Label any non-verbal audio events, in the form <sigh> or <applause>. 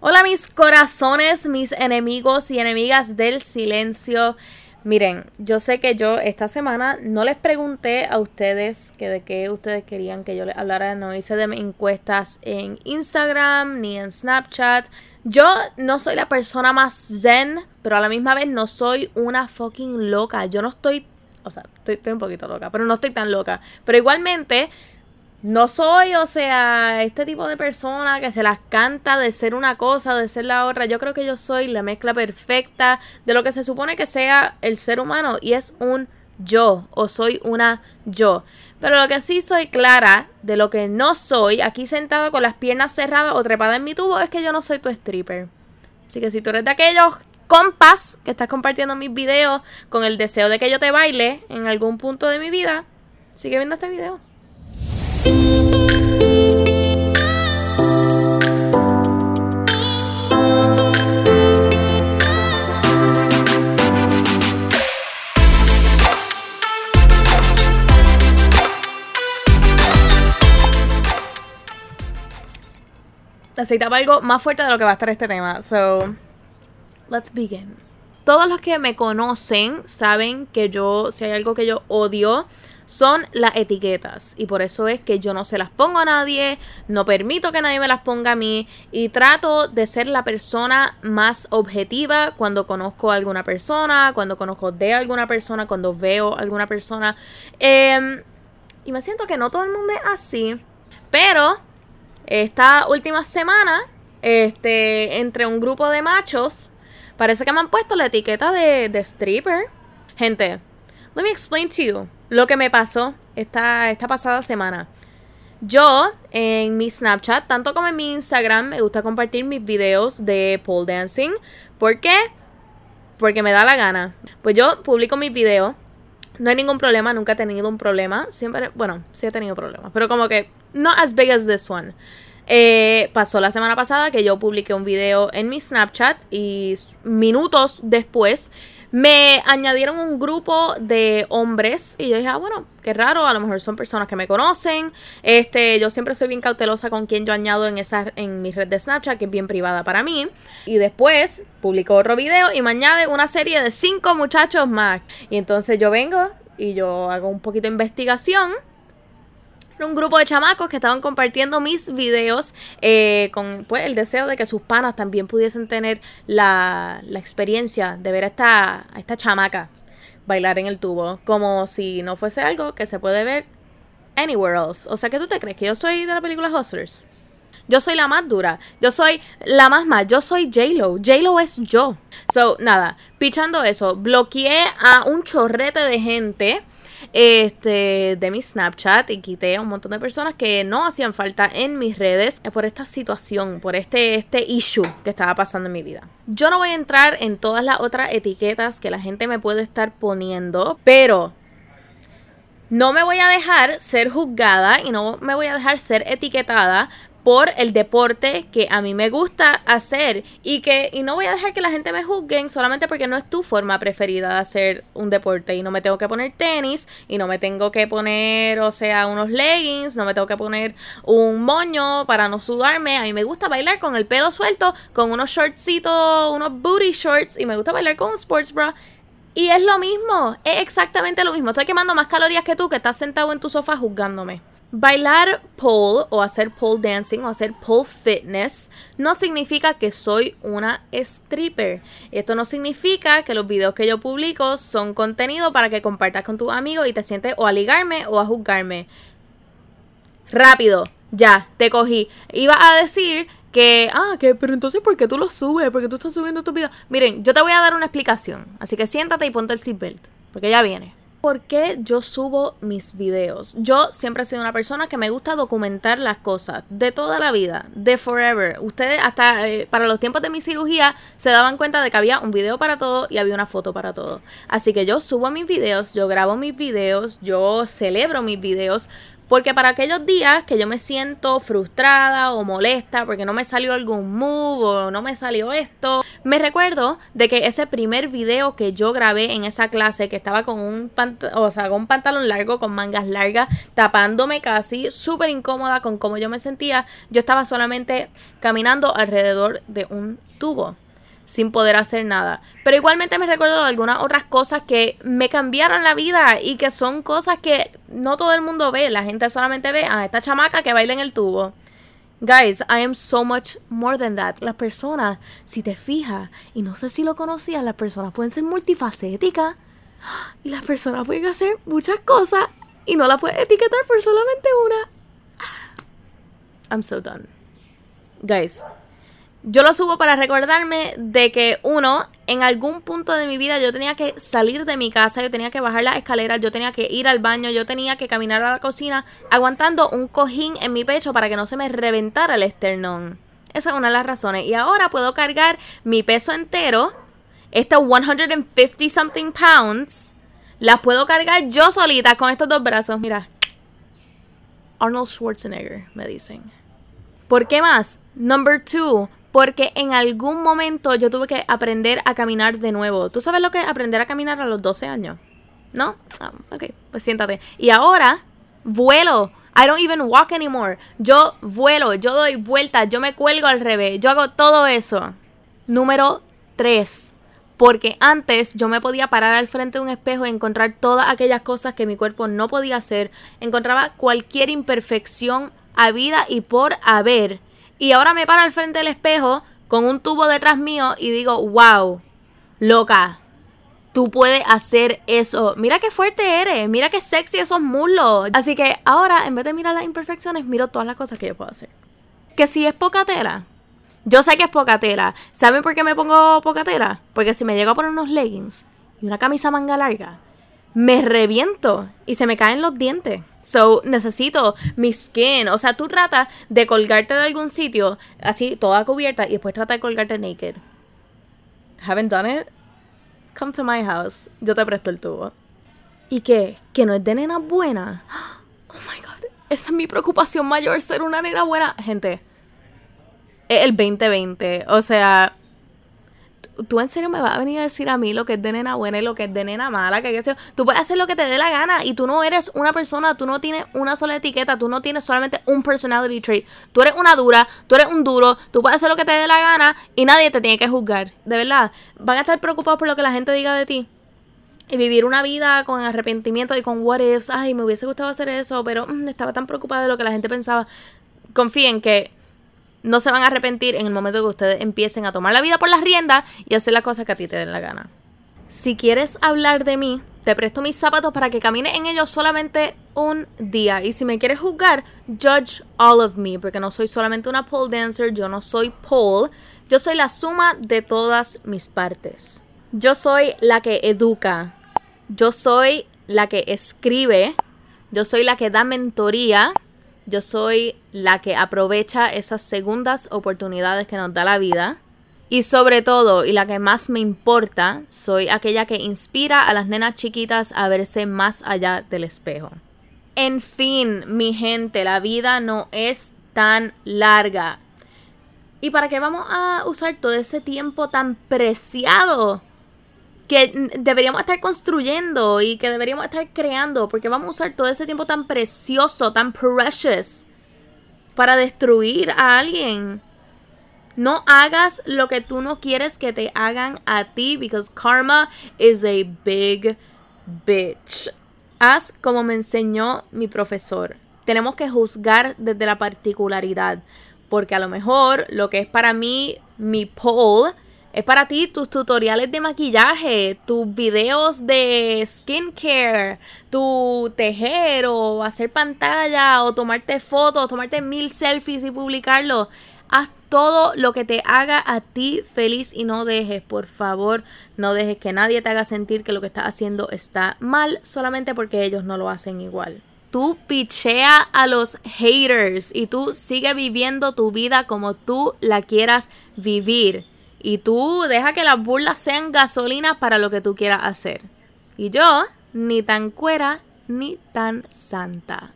Hola mis corazones, mis enemigos y enemigas del silencio. Miren, yo sé que yo esta semana no les pregunté a ustedes que de qué ustedes querían que yo les hablara, no hice de encuestas en Instagram ni en Snapchat. Yo no soy la persona más zen, pero a la misma vez no soy una fucking loca. Yo no estoy, o sea, estoy, estoy un poquito loca, pero no estoy tan loca. Pero igualmente no soy, o sea, este tipo de persona que se las canta de ser una cosa, de ser la otra. Yo creo que yo soy la mezcla perfecta de lo que se supone que sea el ser humano y es un yo o soy una yo. Pero lo que sí soy clara de lo que no soy, aquí sentado con las piernas cerradas o trepada en mi tubo, es que yo no soy tu stripper. Así que si tú eres de aquellos compas que estás compartiendo mis videos con el deseo de que yo te baile en algún punto de mi vida, sigue viendo este video. Necesitaba algo más fuerte de lo que va a estar este tema. So, let's begin. Todos los que me conocen saben que yo, si hay algo que yo odio, son las etiquetas. Y por eso es que yo no se las pongo a nadie, no permito que nadie me las ponga a mí y trato de ser la persona más objetiva cuando conozco a alguna persona, cuando conozco de alguna persona, cuando veo a alguna persona. Em, y me siento que no todo el mundo es así, pero esta última semana, este, entre un grupo de machos, parece que me han puesto la etiqueta de, stripper. Gente, let me explain to you lo que me pasó esta, esta pasada semana. Yo en mi Snapchat, tanto como en mi Instagram, me gusta compartir mis videos de pole dancing. ¿Por qué? Porque me da la gana. Pues yo publico mis videos. No hay ningún problema, nunca he tenido un problema. Siempre, bueno, sí he tenido problemas, pero como que no as big as this one. Eh, pasó la semana pasada que yo publiqué un video en mi Snapchat y minutos después me añadieron un grupo de hombres y yo dije, ah, bueno, qué raro, a lo mejor son personas que me conocen. Este, yo siempre soy bien cautelosa con quien yo añado en esa en mi red de Snapchat, que es bien privada para mí. Y después publico otro video y me añade una serie de cinco muchachos más. Y entonces yo vengo y yo hago un poquito de investigación un grupo de chamacos que estaban compartiendo mis videos eh, con pues, el deseo de que sus panas también pudiesen tener la, experiencia de ver a esta, esta chamaca bailar en el tubo, como si no fuese algo que se puede ver anywhere else. O sea, ¿qué tú te crees? ¿Que yo soy de la película Hustlers? Yo soy la más dura. Yo soy la más más. Yo soy J-Lo. J-Lo es yo. So, nada, pichando eso, bloqueé a un chorrete de gente este, de mi Snapchat y quité a un montón de personas que no hacían falta en mis redes por esta situación, por este, este issue que estaba pasando en mi vida. Yo no voy a entrar en todas las otras etiquetas que la gente me puede estar poniendo, pero no me voy a dejar ser juzgada y no me voy a dejar ser etiquetada por el deporte que a mí me gusta hacer y que y no voy a dejar que la gente me juzguen solamente porque no es tu forma preferida de hacer un deporte y no me tengo que poner tenis y no me tengo que poner, o sea, unos leggings, no me tengo que poner un moño para no sudarme. A mí me gusta bailar con el pelo suelto, con unos shortcitos, unos booty shorts y me gusta bailar con un sports bra. Y es lo mismo, es exactamente lo mismo. Estoy quemando más calorías que tú que estás sentado en tu sofá juzgándome. Bailar pole o hacer pole dancing o hacer pole fitness no significa que soy una stripper. Esto no significa que los videos que yo publico son contenido para que compartas con tus amigos y te sientes o a ligarme o a juzgarme. Rápido, ya, te cogí. Iba a decir que, ah, que, pero entonces, ¿por qué tú lo subes? ¿Por qué tú estás subiendo tus videos? Miren, yo te voy a dar una explicación. Así que siéntate y ponte el seatbelt, porque ya viene. ¿Por qué yo subo mis videos? Yo siempre he sido una persona que me gusta documentar las cosas de toda la vida, de forever. Ustedes hasta eh, para los tiempos de mi cirugía se daban cuenta de que había un video para todo y había una foto para todo. Así que yo subo mis videos, yo grabo mis videos, yo celebro mis videos porque para aquellos días que yo me siento frustrada o molesta porque no me salió algún move o no me salió esto, Me recuerdo de que ese primer video que yo grabé en esa clase, que estaba con un, o sea, con un pantalón largo, con mangas largas, tapándome casi, súper incómoda con cómo yo me sentía, yo estaba solamente caminando alrededor de un tubo sin poder hacer nada. Pero igualmente me recuerdo de algunas otras cosas que me cambiaron la vida y que son cosas que no todo el mundo ve. La gente solamente ve a esta chamaca que baila en el tubo. Guys, I am so much more than that. Las personas, si te fijas, y no sé si lo conocías, las personas pueden ser multifacéticas. <gasps> Y las personas pueden hacer muchas cosas y no las puedes etiquetar por solamente una. <gasps> I'm so done. Guys, yo lo subo para recordarme de que uno, en algún punto de mi vida yo tenía que salir de mi casa, yo tenía que bajar las escaleras, yo tenía que ir al baño, yo tenía que caminar a la cocina aguantando un cojín en mi pecho para que no se me reventara el esternón. Esa es una de las razones. Y ahora puedo cargar mi peso entero, estos 150 something pounds, las puedo cargar yo solita con estos dos brazos. Mira. Arnold Schwarzenegger, me dicen. ¿Por qué más? Number two, porque en algún momento yo tuve que aprender a caminar de nuevo. ¿Tú sabes lo que es aprender a caminar a los 12 años? ¿No? Ah, ok, pues siéntate. Y ahora vuelo. I don't even walk anymore. Yo vuelo, yo doy vueltas, yo me cuelgo al revés, yo hago todo eso. Número 3. Porque antes yo me podía parar al frente de un espejo y encontrar todas aquellas cosas que mi cuerpo no podía hacer. Encontraba cualquier imperfección a vida y por haber y ahora me paro al frente del espejo con un tubo detrás mío y digo, wow, loca, tú puedes hacer eso. Mira qué fuerte eres, mira qué sexy esos muslos. Así que ahora, en vez de mirar las imperfecciones, miro todas las cosas que yo puedo hacer. Que si es poca tela, yo sé que es poca tela. ¿Saben por qué me pongo poca tela? Porque si me llego a poner unos leggings y una camisa manga larga, me reviento y se me caen los dientes. So, necesito mi skin. O sea, tú tratas de colgarte de algún sitio, así, toda cubierta, y después trata de colgarte naked. Haven't done it? Come to my house. Yo te presto el tubo. ¿Y qué? ¿Que no es de nena buena? <gasps> Oh my god. Esa es mi preocupación mayor, ser una nena buena. Gente, el 2020. O sea, tú en serio me vas a venir a decir a mí lo que es de nena buena y lo que es de nena mala, que, que tú puedes hacer lo que te dé la gana y tú no eres una persona, tú no tienes una sola etiqueta, tú no tienes solamente un personality trait, tú eres una dura, tú eres un duro, tú puedes hacer lo que te dé la gana y nadie te tiene que juzgar, de verdad, van a estar preocupados por lo que la gente diga de ti. Y vivir una vida con arrepentimiento y con what ifs, ay, me hubiese gustado hacer eso, pero mm, estaba tan preocupada de lo que la gente pensaba. Confíen que no se van a arrepentir en el momento que ustedes empiecen a tomar la vida por las riendas y hacer las cosas que a ti te den la gana. Si quieres hablar de mí, te presto mis zapatos para que camine en ellos solamente un día. Y si me quieres juzgar, judge all of me, porque no soy solamente una pole dancer, yo no soy pole, yo soy la suma de todas mis partes. Yo soy la que educa, yo soy la que escribe, yo soy la que da mentoría, yo soy la que aprovecha esas segundas oportunidades que nos da la vida. Y sobre todo, y la que más me importa, soy aquella que inspira a las nenas chiquitas a verse más allá del espejo. En fin, mi gente, la vida no es tan larga. ¿Y para qué vamos a usar todo ese tiempo tan preciado que deberíamos estar construyendo y que deberíamos estar creando, porque vamos a usar todo ese tiempo tan precioso, tan precious, para destruir a alguien. No hagas lo que tú no quieres que te hagan a ti, because karma is a big bitch. Haz como me enseñó mi profesor. Tenemos que juzgar desde la particularidad, porque a lo mejor lo que es para mí mi pole es para ti tus tutoriales de maquillaje, tus videos de skincare, tu tejer o hacer pantalla o tomarte fotos, tomarte mil selfies y publicarlo. Haz todo lo que te haga a ti feliz y no dejes, por favor, no dejes que nadie te haga sentir que lo que estás haciendo está mal solamente porque ellos no lo hacen igual. Tú pichea a los haters y tú sigue viviendo tu vida como tú la quieras vivir. Y tú deja que las burlas sean gasolina para lo que tú quieras hacer. Y yo, ni tan cuera, ni tan santa.